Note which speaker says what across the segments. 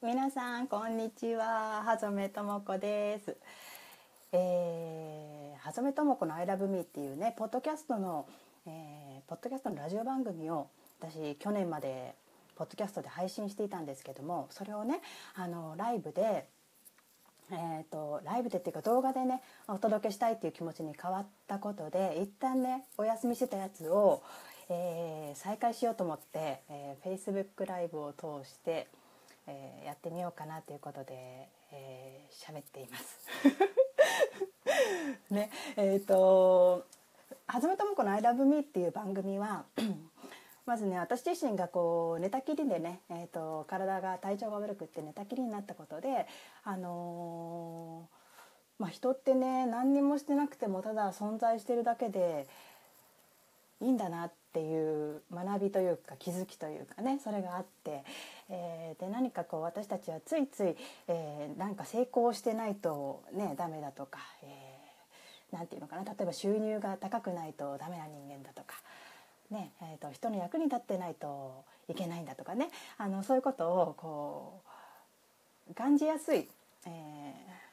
Speaker 1: 皆さんこんにちは。はぞめともこです。えー、はぞめともこの I love me っていうねポッドキャストの、えー、ポッドキャストのラジオ番組を私去年までポッドキャストで配信していたんですけどもそれをねあのライブでえーと、ライブでっていうか動画でねお届けしたいっていう気持ちに変わったことで一旦ねお休みしてたやつを、えー、再開しようと思って、えー、Facebook ライブを通して、えー、やってみようかなということで喋、えー、っています。ねえ、ー、と「はずめともこの ILOVEME」っていう番組は まずね私自身がこう寝たきりでね、えーと、体が体調が悪くって寝たきりになったことであのー、まあ、人ってね何にもしてなくてもただ存在してるだけでいいんだなってていう学びというか気づきというかねそれがあって、えー、で何かこう私たちはついつい、えー、なんか成功してないとねダメだとか、えー、ていうのかな例えば収入が高くないとダメな人間だとか。ねえーと、人の役に立ってないといけないんだとかねあのそういうことをこう感じやすい、えー、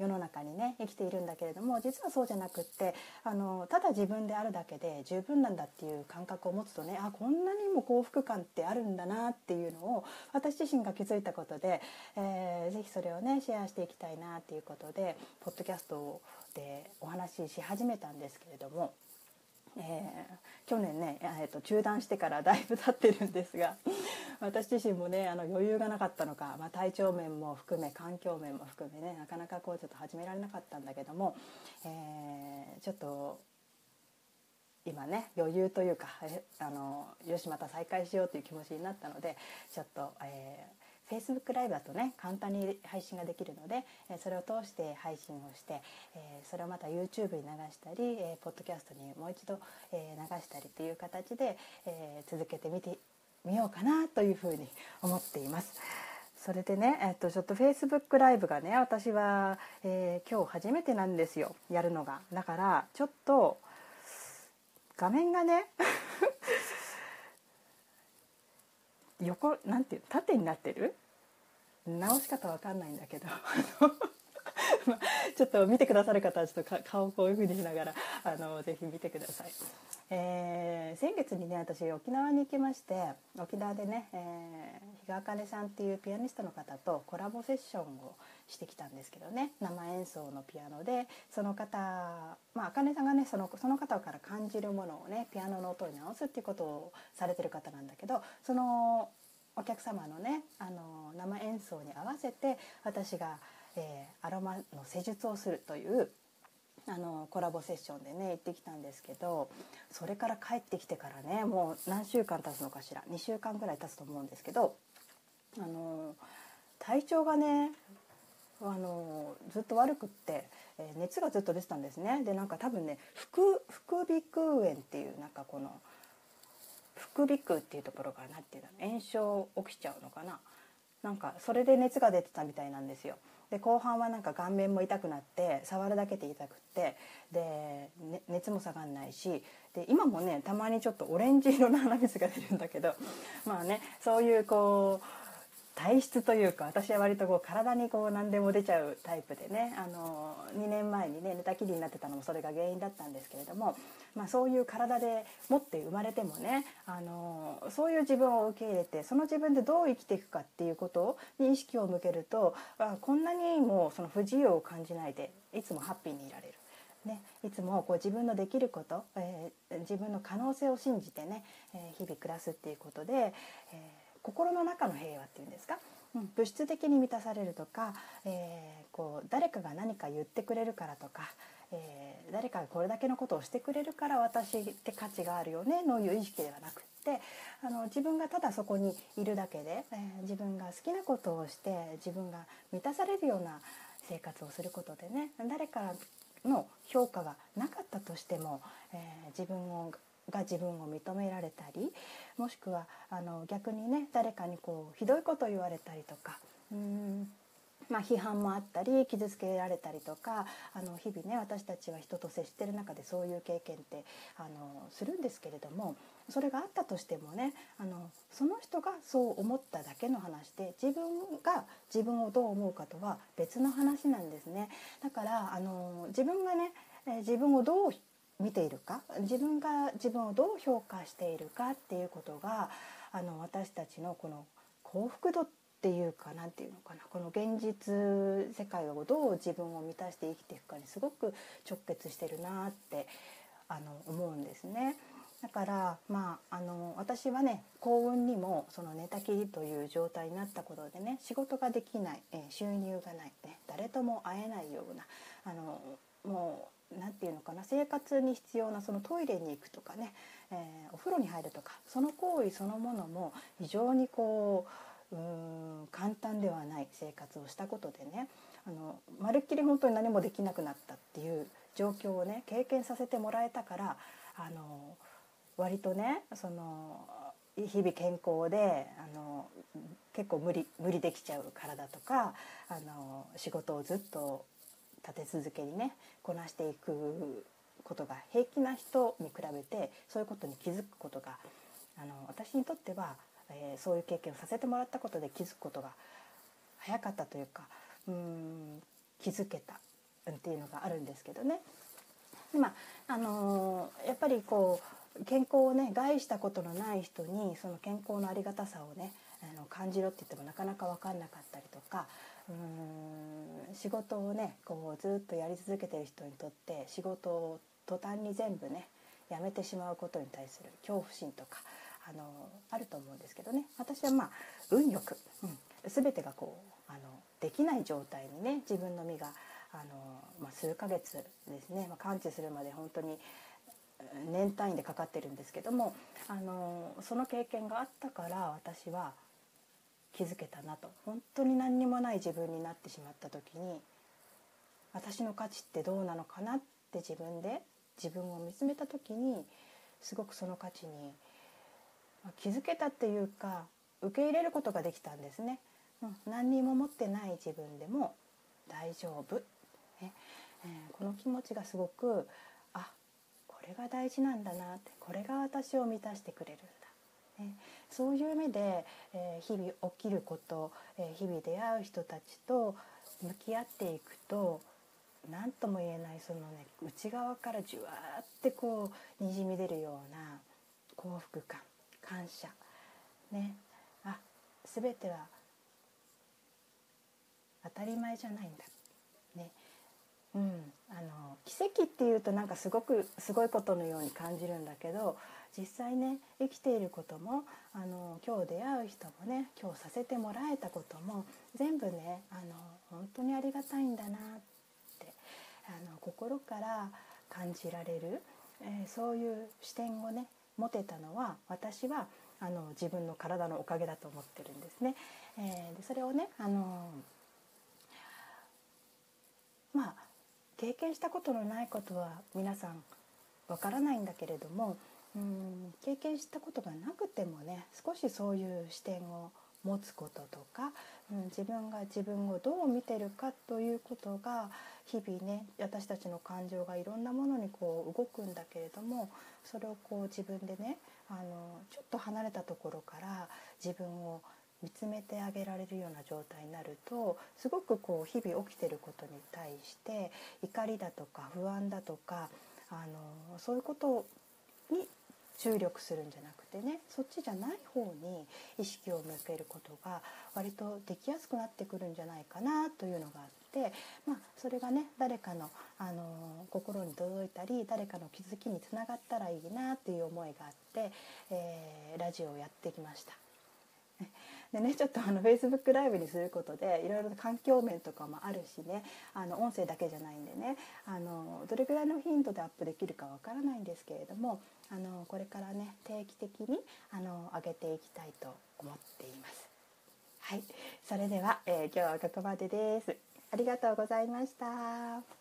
Speaker 1: 世の中にね生きているんだけれども実はそうじゃなくってあのただ自分であるだけで十分なんだっていう感覚を持つとねあこんなにも幸福感ってあるんだなっていうのを私自身が気づいたことで、えー、ぜひそれをねシェアしていきたいなっていうことでポッドキャストでお話しし始めたんですけれども。えー、去年ね、えーと、中断してからだいぶ経ってるんですが 私自身もねあの余裕がなかったのか、まあ、体調面も含め環境面も含めねなかなかこうちょっと始められなかったんだけども、えー、ちょっと今ね余裕というかあのよしまた再開しようという気持ちになったのでちょっと、えー Facebook ライブだとね簡単に配信ができるのでそれを通して配信をしてそれをまた YouTube に流したりポッドキャストにもう一度流したりという形で続けてみてみようかなというふうに思っています。それでね、えっと、ちょっと Facebook ライブがね私は、えー、今日初めてなんですよやるのがだからちょっと画面がね横なんていう縦になってる？直し方わかんないんだけど。ちょっと見てくださる方はちょっと顔をこういう風にしながらあのぜひ見てください。えー、先月にね私沖縄に行きまして沖縄でね、えー、比嘉茜さんっていうピアニストの方とコラボセッションをしてきたんですけどね生演奏のピアノでその方まあ茜さんがねそのその方から感じるものをねピアノの音に直すっていうことをされてる方なんだけどそのお客様のねあの生演奏に合わせて私が、えー、アロマの施術をするというあのコラボセッションでね行ってきたんですけどそれから帰ってきてからねもう何週間経つのかしら2週間ぐらい経つと思うんですけどあの体調がねあのずっと悪くって、えー、熱がずっと出てたんですねでなんか多分ね副副鼻腔炎っていうなんかこの副鼻腔っていうところが何ていうの炎症起きちゃうのかななんかそれで熱が出てたみたいなんですよ。で後半はなんか顔面も痛くなって触るだけで痛くってで、ね、熱も下がんないしで今もねたまにちょっとオレンジ色の鼻水が出るんだけどまあねそういうこう体質というか私は割とこう体にこう何でも出ちゃうタイプでねあの2年前にね寝たきりになってたのもそれが原因だったんですけれども、まあ、そういう体で持って生まれてもねあのそういう自分を受け入れてその自分でどう生きていくかっていうことに意識を向けるとあこんなにもその不自由を感じないでいつもハッピーにいられる。ね、いつもこう自分のできること、えー、自分の可能性を信じてね、えー、日々暮らすっていうことで、えー心の中の平和っていうんですか、うん、物質的に満たされるとか、えー、こう誰かが何か言ってくれるからとか、えー、誰かがこれだけのことをしてくれるから私って価値があるよねのいう意識ではなくってあの自分がただそこにいるだけで、えー、自分が好きなことをして自分が満たされるような生活をすることでね誰かの評価がなかったとしても、え自分をが自分を認められたりもしくはあの逆にね誰かにこうひどいこと言われたりとかうんまあ、批判もあったり傷つけられたりとかあの日々ね私たちは人と接してる中でそういう経験ってあのするんですけれどもそれがあったとしてもねあのその人がそう思っただけの話で自分が自分をどう思うかとは別の話なんですね。だからあの自分がね自分をどう見ているか？自分が自分をどう評価しているかっていうことがあの私たちのこの幸福度っていうかなんていうのかな？この現実世界をどう自分を満たして生きていくかにすごく直結してるなってあの思うんですね。だからまああの私はね幸運にもその寝たきりという状態になったことでね仕事ができない、え収入がない、ね、誰とも会えないようなあのもう何て言うのかな生活に必要なそのトイレに行くとかね、えー、お風呂に入るとかその行為そのものも非常にこううん簡単ではない生活をしたことでねあのまるっきり本当に何もできなくなったっていう状況をね経験させてもらえたからあの割とねその日々健康であの結構無理無理できちゃう体とかあの仕事をずっと立て続けにねこなしていくことが平気な人に比べてそういうことに気づくことがあの私にとっては、えー、そういう経験をさせてもらったことで気づくことが早かったというかうん気づけたっていうのがあるんですけどね。まあのー、やっぱりこう健康をね害したことのない人にその健康のありがたさをねあの感じろって言ってもなかなか分かんなかったりとかうん仕事をねこうずっとやり続けてる人にとって仕事を途端に全部ねやめてしまうことに対する恐怖心とかあのあると思うんですけどね。私はまあ運よく、うん、全てがこうあのできない状態にね自分の身があの、まあ、数ヶ月ですね、まあ、完治するまで本当に年単位でかかってるんですけどもあのその経験があったから私は気づけたなと。本当に何にもない自分になってしまった時に私の価値ってどうなのかなって自分で自分を見つめた時にすごくその価値に気づけたっていうか受け入れることができたんですね。う、何にも持ってない自分でも大丈夫、ね。えー、この気持ちがすごくあこれが大事なんだなってこれが私を満たしてくれる、そういう目で、えー、日々起きること、えー、日々出会う人たちと向き合っていくと何とも言えないそのね内側からじゅわーってこうにじみ出るような幸福感感謝ね。あ全ては当たり前じゃないんだ。ね。うん、あの奇跡っていうとなんかすごくすごいことのように感じるんだけど実際ね生きていることもあの今日出会う人もね今日させてもらえたことも全部ねあの本当にありがたいんだなってあの心から感じられる、えー、そういう視点をね持てたのは私はあの自分の体のおかげだと思ってるんですね。えー、でそれをねあのまあ経験したことのないことは皆さんわからないんだけれどもうん経験したことがなくてもね少しそういう視点を持つこととか、うん、自分が自分をどう見てるかということが日々ね私たちの感情がいろんなものにこう動くんだけれどもそれをこう自分でねあのちょっと離れたところから自分を見つめてあげられるような状態になるとすごくこう日々起きてることに対して怒りだとか不安だとかあのそういうことに注力するんじゃなくてねそっちじゃない方に意識を向けることが割とできやすくなってくるんじゃないかなというのがあって、まあ、それがね誰かの、あの心に届いたり誰かの気づきにつながったらいいなという思いがあって、えー、ラジオをやってきました。でねちょっとあの Facebook ライブにすることでいろいろ環境面とかもあるしねあの音声だけじゃないんでねあのどれぐらいの頻度でアップできるかわからないんですけれどもあのこれからね定期的にあの上げていきたいと思っています。はい、それでは、えー、今日はここまでです。ありがとうございました。